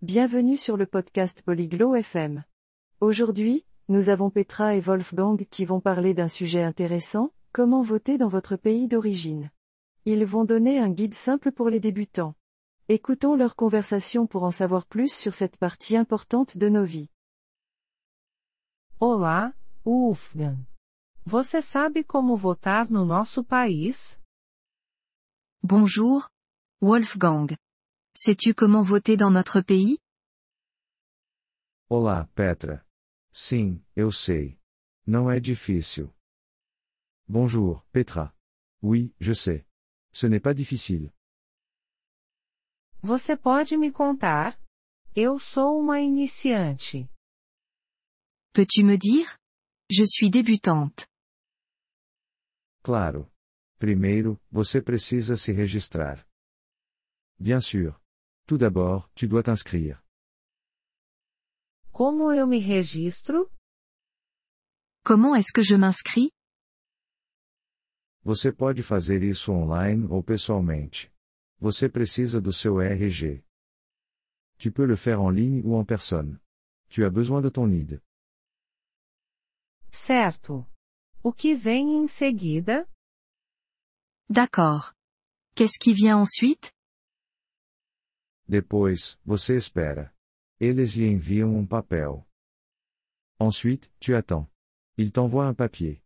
Bienvenue sur le podcast Polyglot FM. Aujourd'hui, nous avons Petra et Wolfgang qui vont parler d'un sujet intéressant, comment voter dans votre pays d'origine. Ils vont donner un guide simple pour les débutants. Écoutons leur conversation pour en savoir plus sur cette partie importante de nos vies. Olá, Wolfgang. Você sabe como votar no nosso país? Bonjour, Wolfgang. Sais-tu comment voter dans notre pays? Olá, Petra. Sim, eu sei. Não é difícil. Bonjour, Petra. Oui, je sais. Ce n'est pas difficile. Você pode me contar? Eu sou uma iniciante. Peux-tu me dire? Je suis débutante. Claro. Primeiro, você precisa se registrar. Bien sûr. Tout d'abord, tu dois t'inscrire. Como eu me registro? Comment est-ce que je m'inscris? Você pode fazer isso online ou pessoalmente. Você precisa do seu RG. Tu peux le faire en ligne ou en personne. Tu as besoin de ton NID. Certo. O que vem em seguida? D'accord. Qu'est-ce qui vient ensuite? Depois, você espera. Eles lhe enviam um papel. Ensuite, tu attends. Ils t'envoient un papier.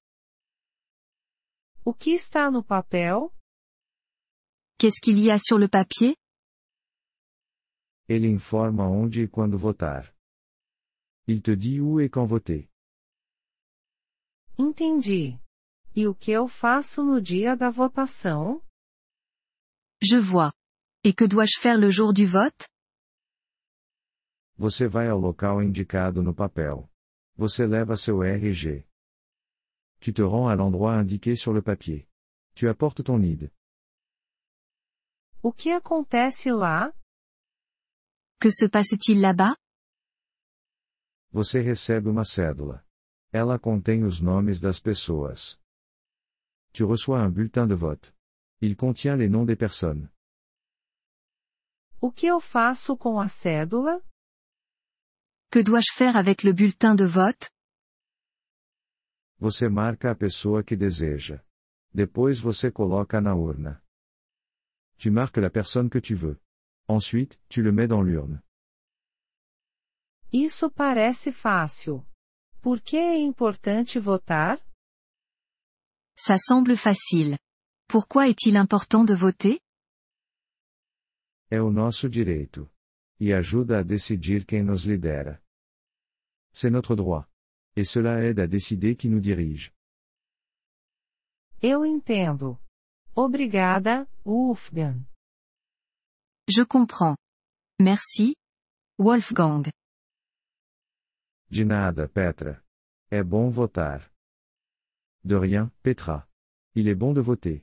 O que está no papel? Qu'est-ce qu'il y a sur le papier? Ele informa onde e quando votar. Il te dit où et quand voter. Entendi. E o que eu faço no dia da votação? Je vois. Et que dois-je faire le jour du vote? Você vai ao local indicado no papel. Você leva seu RG. Tu te rends à l'endroit indiqué sur le papier. Tu apportes ton NID. O que acontece lá? Que se passe-t-il là-bas? Você recebe uma cédula. Ela contém os nomes das pessoas. Tu reçois un bulletin de vote. Il contient les noms des personnes. O que eu faço com a cédula? Que dois-je faire avec le bulletin de vote? Você marca a pessoa que deseja. Depois você coloca na urna. Tu marques la personne que tu veux. Ensuite, tu le mets dans l'urne. Isso parece fácil. Por que é importante votar? Ça semble facile. Pourquoi est-il important de voter? É o nosso direito. E ajuda a decidir quem nos lidera. C'est notre droit. Et cela aide à décider qui nous dirige. Eu entendo. Obrigada, Wolfgang. Je comprends. Merci, Wolfgang. De nada, Petra. É bom votar. De rien, Petra. Il est bon de voter.